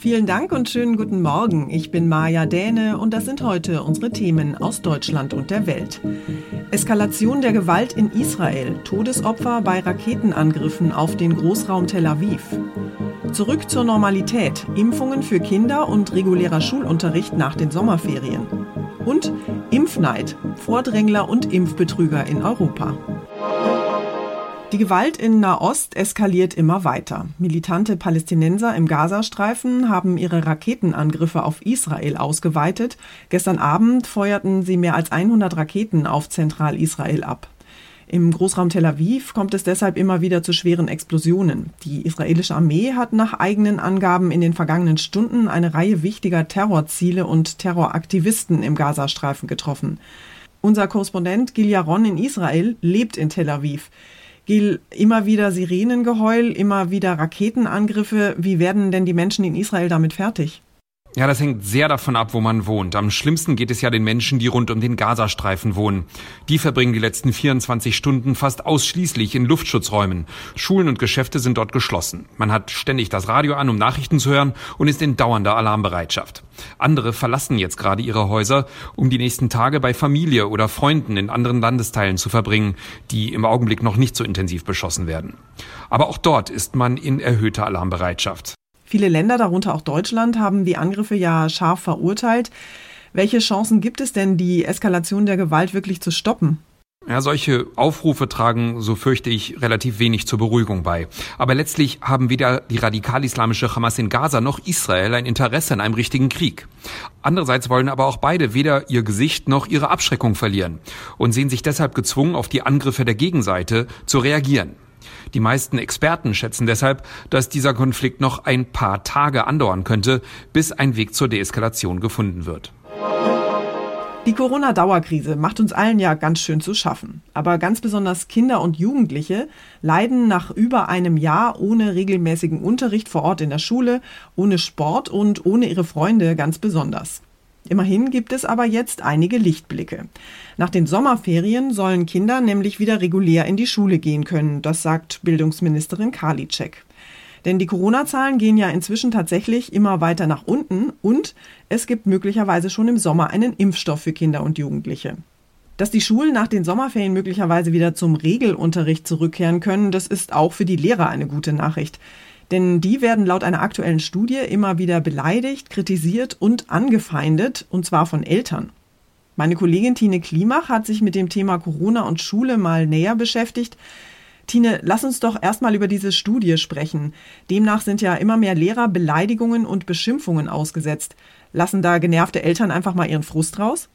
Vielen Dank und schönen guten Morgen. Ich bin Maja Däne und das sind heute unsere Themen aus Deutschland und der Welt. Eskalation der Gewalt in Israel, Todesopfer bei Raketenangriffen auf den Großraum Tel Aviv. Zurück zur Normalität, Impfungen für Kinder und regulärer Schulunterricht nach den Sommerferien. Und Impfneid, Vordrängler und Impfbetrüger in Europa. Die Gewalt in Nahost eskaliert immer weiter. Militante Palästinenser im Gazastreifen haben ihre Raketenangriffe auf Israel ausgeweitet. Gestern Abend feuerten sie mehr als 100 Raketen auf Zentralisrael ab. Im Großraum Tel Aviv kommt es deshalb immer wieder zu schweren Explosionen. Die israelische Armee hat nach eigenen Angaben in den vergangenen Stunden eine Reihe wichtiger Terrorziele und Terroraktivisten im Gazastreifen getroffen. Unser Korrespondent Gil Yaron in Israel lebt in Tel Aviv. Gil, immer wieder Sirenengeheul, immer wieder Raketenangriffe. Wie werden denn die Menschen in Israel damit fertig? Ja, das hängt sehr davon ab, wo man wohnt. Am schlimmsten geht es ja den Menschen, die rund um den Gazastreifen wohnen. Die verbringen die letzten 24 Stunden fast ausschließlich in Luftschutzräumen. Schulen und Geschäfte sind dort geschlossen. Man hat ständig das Radio an, um Nachrichten zu hören und ist in dauernder Alarmbereitschaft. Andere verlassen jetzt gerade ihre Häuser, um die nächsten Tage bei Familie oder Freunden in anderen Landesteilen zu verbringen, die im Augenblick noch nicht so intensiv beschossen werden. Aber auch dort ist man in erhöhter Alarmbereitschaft. Viele Länder, darunter auch Deutschland, haben die Angriffe ja scharf verurteilt. Welche Chancen gibt es denn, die Eskalation der Gewalt wirklich zu stoppen? Ja, solche Aufrufe tragen, so fürchte ich, relativ wenig zur Beruhigung bei. Aber letztlich haben weder die radikal-islamische Hamas in Gaza noch Israel ein Interesse an einem richtigen Krieg. Andererseits wollen aber auch beide weder ihr Gesicht noch ihre Abschreckung verlieren und sehen sich deshalb gezwungen, auf die Angriffe der Gegenseite zu reagieren. Die meisten Experten schätzen deshalb, dass dieser Konflikt noch ein paar Tage andauern könnte, bis ein Weg zur Deeskalation gefunden wird. Die Corona-Dauerkrise macht uns allen ja ganz schön zu schaffen. Aber ganz besonders Kinder und Jugendliche leiden nach über einem Jahr ohne regelmäßigen Unterricht vor Ort in der Schule, ohne Sport und ohne ihre Freunde ganz besonders. Immerhin gibt es aber jetzt einige Lichtblicke. Nach den Sommerferien sollen Kinder nämlich wieder regulär in die Schule gehen können, das sagt Bildungsministerin Karliczek. Denn die Corona-Zahlen gehen ja inzwischen tatsächlich immer weiter nach unten und es gibt möglicherweise schon im Sommer einen Impfstoff für Kinder und Jugendliche. Dass die Schulen nach den Sommerferien möglicherweise wieder zum Regelunterricht zurückkehren können, das ist auch für die Lehrer eine gute Nachricht. Denn die werden laut einer aktuellen Studie immer wieder beleidigt, kritisiert und angefeindet, und zwar von Eltern. Meine Kollegin Tine Klimach hat sich mit dem Thema Corona und Schule mal näher beschäftigt. Tine, lass uns doch erstmal über diese Studie sprechen. Demnach sind ja immer mehr Lehrer Beleidigungen und Beschimpfungen ausgesetzt. Lassen da genervte Eltern einfach mal ihren Frust raus?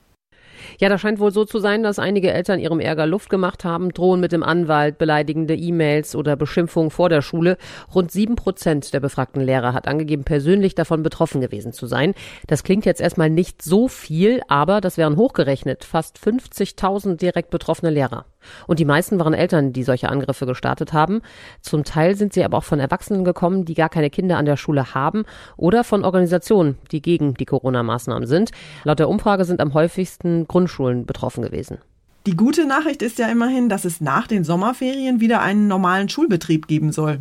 Ja, das scheint wohl so zu sein, dass einige Eltern ihrem Ärger Luft gemacht haben, drohen mit dem Anwalt, beleidigende E-Mails oder Beschimpfungen vor der Schule. Rund sieben Prozent der befragten Lehrer hat angegeben, persönlich davon betroffen gewesen zu sein. Das klingt jetzt erstmal nicht so viel, aber das wären hochgerechnet fast 50.000 direkt betroffene Lehrer. Und die meisten waren Eltern, die solche Angriffe gestartet haben. Zum Teil sind sie aber auch von Erwachsenen gekommen, die gar keine Kinder an der Schule haben oder von Organisationen, die gegen die Corona-Maßnahmen sind. Laut der Umfrage sind am häufigsten Grundschulen betroffen gewesen. Die gute Nachricht ist ja immerhin, dass es nach den Sommerferien wieder einen normalen Schulbetrieb geben soll.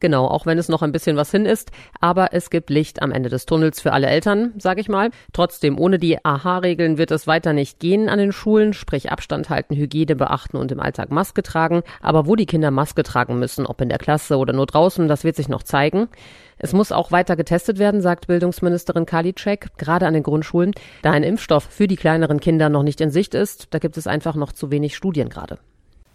Genau, auch wenn es noch ein bisschen was hin ist, aber es gibt Licht am Ende des Tunnels für alle Eltern, sage ich mal. Trotzdem, ohne die AHA-Regeln wird es weiter nicht gehen an den Schulen, sprich Abstand halten, Hygiene beachten und im Alltag Maske tragen. Aber wo die Kinder Maske tragen müssen, ob in der Klasse oder nur draußen, das wird sich noch zeigen. Es muss auch weiter getestet werden, sagt Bildungsministerin Karliczek, gerade an den Grundschulen, da ein Impfstoff für die kleineren Kinder noch nicht in Sicht ist. Da gibt es einfach noch zu wenig Studien gerade.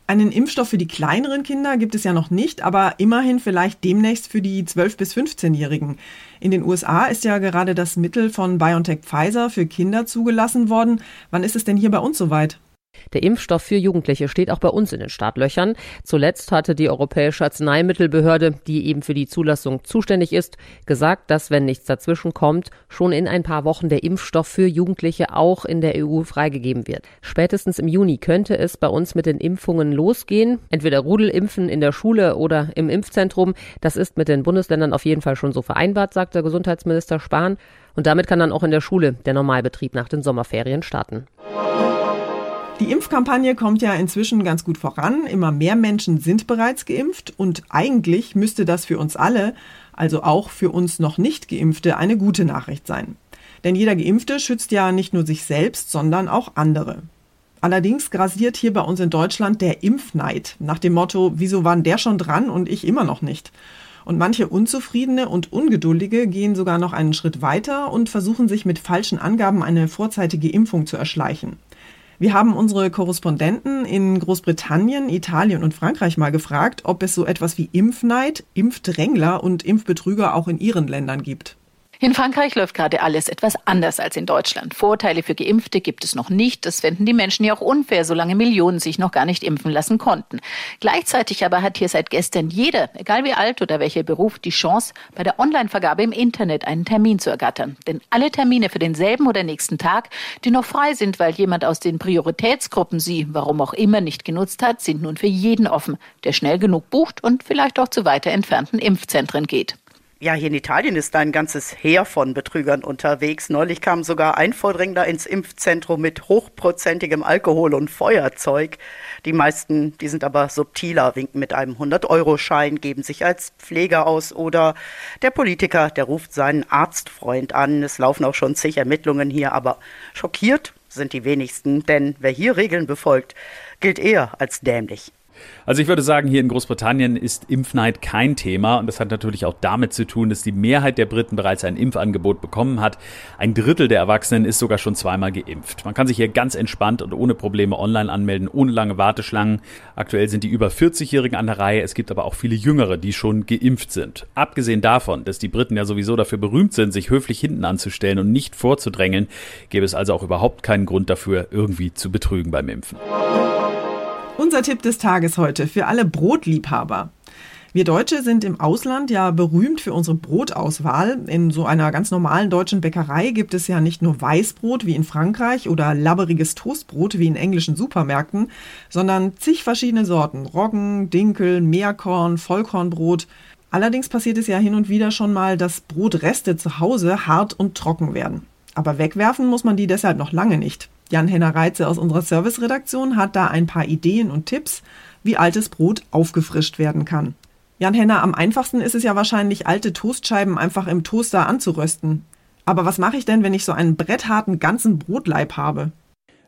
Einen Impfstoff für die kleineren Kinder gibt es ja noch nicht, aber immerhin vielleicht demnächst für die 12- bis 15-Jährigen. In den USA ist ja gerade das Mittel von BioNTech Pfizer für Kinder zugelassen worden. Wann ist es denn hier bei uns soweit? Der Impfstoff für Jugendliche steht auch bei uns in den Startlöchern. Zuletzt hatte die Europäische Arzneimittelbehörde, die eben für die Zulassung zuständig ist, gesagt, dass, wenn nichts dazwischen kommt, schon in ein paar Wochen der Impfstoff für Jugendliche auch in der EU freigegeben wird. Spätestens im Juni könnte es bei uns mit den Impfungen losgehen. Entweder Rudelimpfen in der Schule oder im Impfzentrum. Das ist mit den Bundesländern auf jeden Fall schon so vereinbart, sagt der Gesundheitsminister Spahn. Und damit kann dann auch in der Schule der Normalbetrieb nach den Sommerferien starten. Die Impfkampagne kommt ja inzwischen ganz gut voran. Immer mehr Menschen sind bereits geimpft und eigentlich müsste das für uns alle, also auch für uns noch nicht geimpfte, eine gute Nachricht sein. Denn jeder geimpfte schützt ja nicht nur sich selbst, sondern auch andere. Allerdings grasiert hier bei uns in Deutschland der Impfneid nach dem Motto, wieso waren der schon dran und ich immer noch nicht? Und manche Unzufriedene und Ungeduldige gehen sogar noch einen Schritt weiter und versuchen sich mit falschen Angaben eine vorzeitige Impfung zu erschleichen. Wir haben unsere Korrespondenten in Großbritannien, Italien und Frankreich mal gefragt, ob es so etwas wie Impfneid, Impfdrängler und Impfbetrüger auch in ihren Ländern gibt. In Frankreich läuft gerade alles etwas anders als in Deutschland. Vorteile für Geimpfte gibt es noch nicht. Das fänden die Menschen ja auch unfair, solange Millionen sich noch gar nicht impfen lassen konnten. Gleichzeitig aber hat hier seit gestern jeder, egal wie alt oder welcher Beruf, die Chance, bei der Online-Vergabe im Internet einen Termin zu ergattern. Denn alle Termine für denselben oder nächsten Tag, die noch frei sind, weil jemand aus den Prioritätsgruppen sie, warum auch immer, nicht genutzt hat, sind nun für jeden offen, der schnell genug bucht und vielleicht auch zu weiter entfernten Impfzentren geht. Ja, hier in Italien ist ein ganzes Heer von Betrügern unterwegs. Neulich kam sogar ein Vordringler ins Impfzentrum mit hochprozentigem Alkohol und Feuerzeug. Die meisten, die sind aber subtiler, winken mit einem 100-Euro-Schein, geben sich als Pfleger aus oder der Politiker, der ruft seinen Arztfreund an. Es laufen auch schon zig Ermittlungen hier, aber schockiert sind die wenigsten, denn wer hier Regeln befolgt, gilt eher als dämlich. Also ich würde sagen, hier in Großbritannien ist Impfneid kein Thema und das hat natürlich auch damit zu tun, dass die Mehrheit der Briten bereits ein Impfangebot bekommen hat. Ein Drittel der Erwachsenen ist sogar schon zweimal geimpft. Man kann sich hier ganz entspannt und ohne Probleme online anmelden, ohne lange Warteschlangen. Aktuell sind die über 40-Jährigen an der Reihe. Es gibt aber auch viele Jüngere, die schon geimpft sind. Abgesehen davon, dass die Briten ja sowieso dafür berühmt sind, sich höflich hinten anzustellen und nicht vorzudrängeln, gäbe es also auch überhaupt keinen Grund dafür, irgendwie zu betrügen beim Impfen. Unser Tipp des Tages heute für alle Brotliebhaber. Wir Deutsche sind im Ausland ja berühmt für unsere Brotauswahl. In so einer ganz normalen deutschen Bäckerei gibt es ja nicht nur Weißbrot wie in Frankreich oder labberiges Toastbrot wie in englischen Supermärkten, sondern zig verschiedene Sorten. Roggen, Dinkel, Meerkorn, Vollkornbrot. Allerdings passiert es ja hin und wieder schon mal, dass Brotreste zu Hause hart und trocken werden. Aber wegwerfen muss man die deshalb noch lange nicht. Jan-Henner Reitze aus unserer Serviceredaktion hat da ein paar Ideen und Tipps, wie altes Brot aufgefrischt werden kann. Jan-Henner, am einfachsten ist es ja wahrscheinlich, alte Toastscheiben einfach im Toaster anzurösten. Aber was mache ich denn, wenn ich so einen brettharten ganzen Brotleib habe?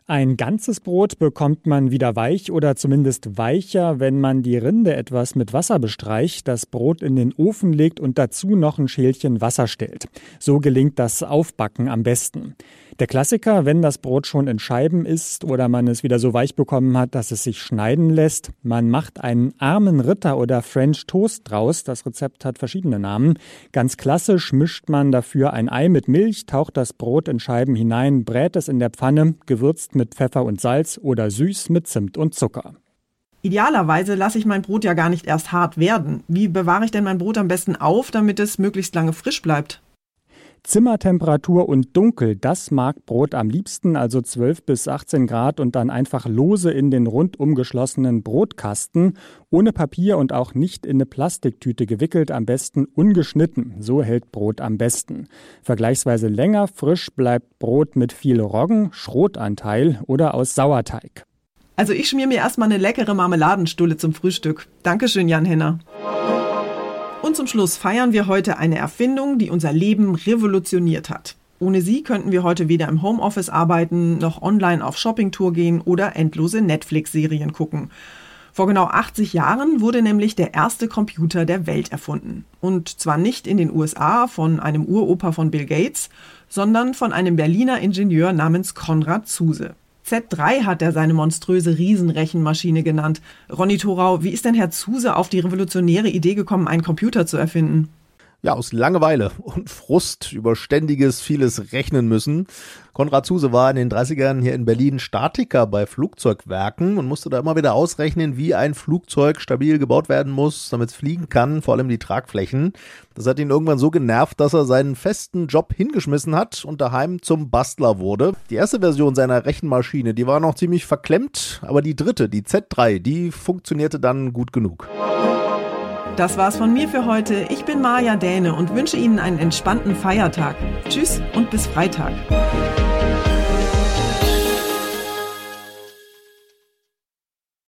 Ein ganzes Brot bekommt man wieder weich oder zumindest weicher, wenn man die Rinde etwas mit Wasser bestreicht, das Brot in den Ofen legt und dazu noch ein Schälchen Wasser stellt. So gelingt das Aufbacken am besten. Der Klassiker, wenn das Brot schon in Scheiben ist oder man es wieder so weich bekommen hat, dass es sich schneiden lässt, man macht einen armen Ritter oder French Toast draus. Das Rezept hat verschiedene Namen. Ganz klassisch mischt man dafür ein Ei mit Milch, taucht das Brot in Scheiben hinein, brät es in der Pfanne, gewürzt mit Pfeffer und Salz oder süß mit Zimt und Zucker. Idealerweise lasse ich mein Brot ja gar nicht erst hart werden. Wie bewahre ich denn mein Brot am besten auf, damit es möglichst lange frisch bleibt? Zimmertemperatur und dunkel, das mag Brot am liebsten, also 12 bis 18 Grad und dann einfach lose in den rundum geschlossenen Brotkasten, ohne Papier und auch nicht in eine Plastiktüte gewickelt, am besten ungeschnitten. So hält Brot am besten. Vergleichsweise länger frisch bleibt Brot mit viel Roggen, Schrotanteil oder aus Sauerteig. Also ich schmier mir erstmal eine leckere Marmeladenstulle zum Frühstück. Dankeschön, Jan Henner. Und zum Schluss feiern wir heute eine Erfindung, die unser Leben revolutioniert hat. Ohne sie könnten wir heute weder im Homeoffice arbeiten, noch online auf Shoppingtour gehen oder endlose Netflix-Serien gucken. Vor genau 80 Jahren wurde nämlich der erste Computer der Welt erfunden. Und zwar nicht in den USA von einem Uropa von Bill Gates, sondern von einem Berliner Ingenieur namens Konrad Zuse. Z3 hat er seine monströse Riesenrechenmaschine genannt. Ronny Thorau, wie ist denn Herr Zuse auf die revolutionäre Idee gekommen, einen Computer zu erfinden? Ja, aus Langeweile und Frust über ständiges vieles rechnen müssen. Konrad Zuse war in den 30ern hier in Berlin Statiker bei Flugzeugwerken und musste da immer wieder ausrechnen, wie ein Flugzeug stabil gebaut werden muss, damit es fliegen kann, vor allem die Tragflächen. Das hat ihn irgendwann so genervt, dass er seinen festen Job hingeschmissen hat und daheim zum Bastler wurde. Die erste Version seiner Rechenmaschine, die war noch ziemlich verklemmt, aber die dritte, die Z3, die funktionierte dann gut genug. Das war's von mir für heute. Ich bin Maja Däne und wünsche Ihnen einen entspannten Feiertag. Tschüss und bis Freitag.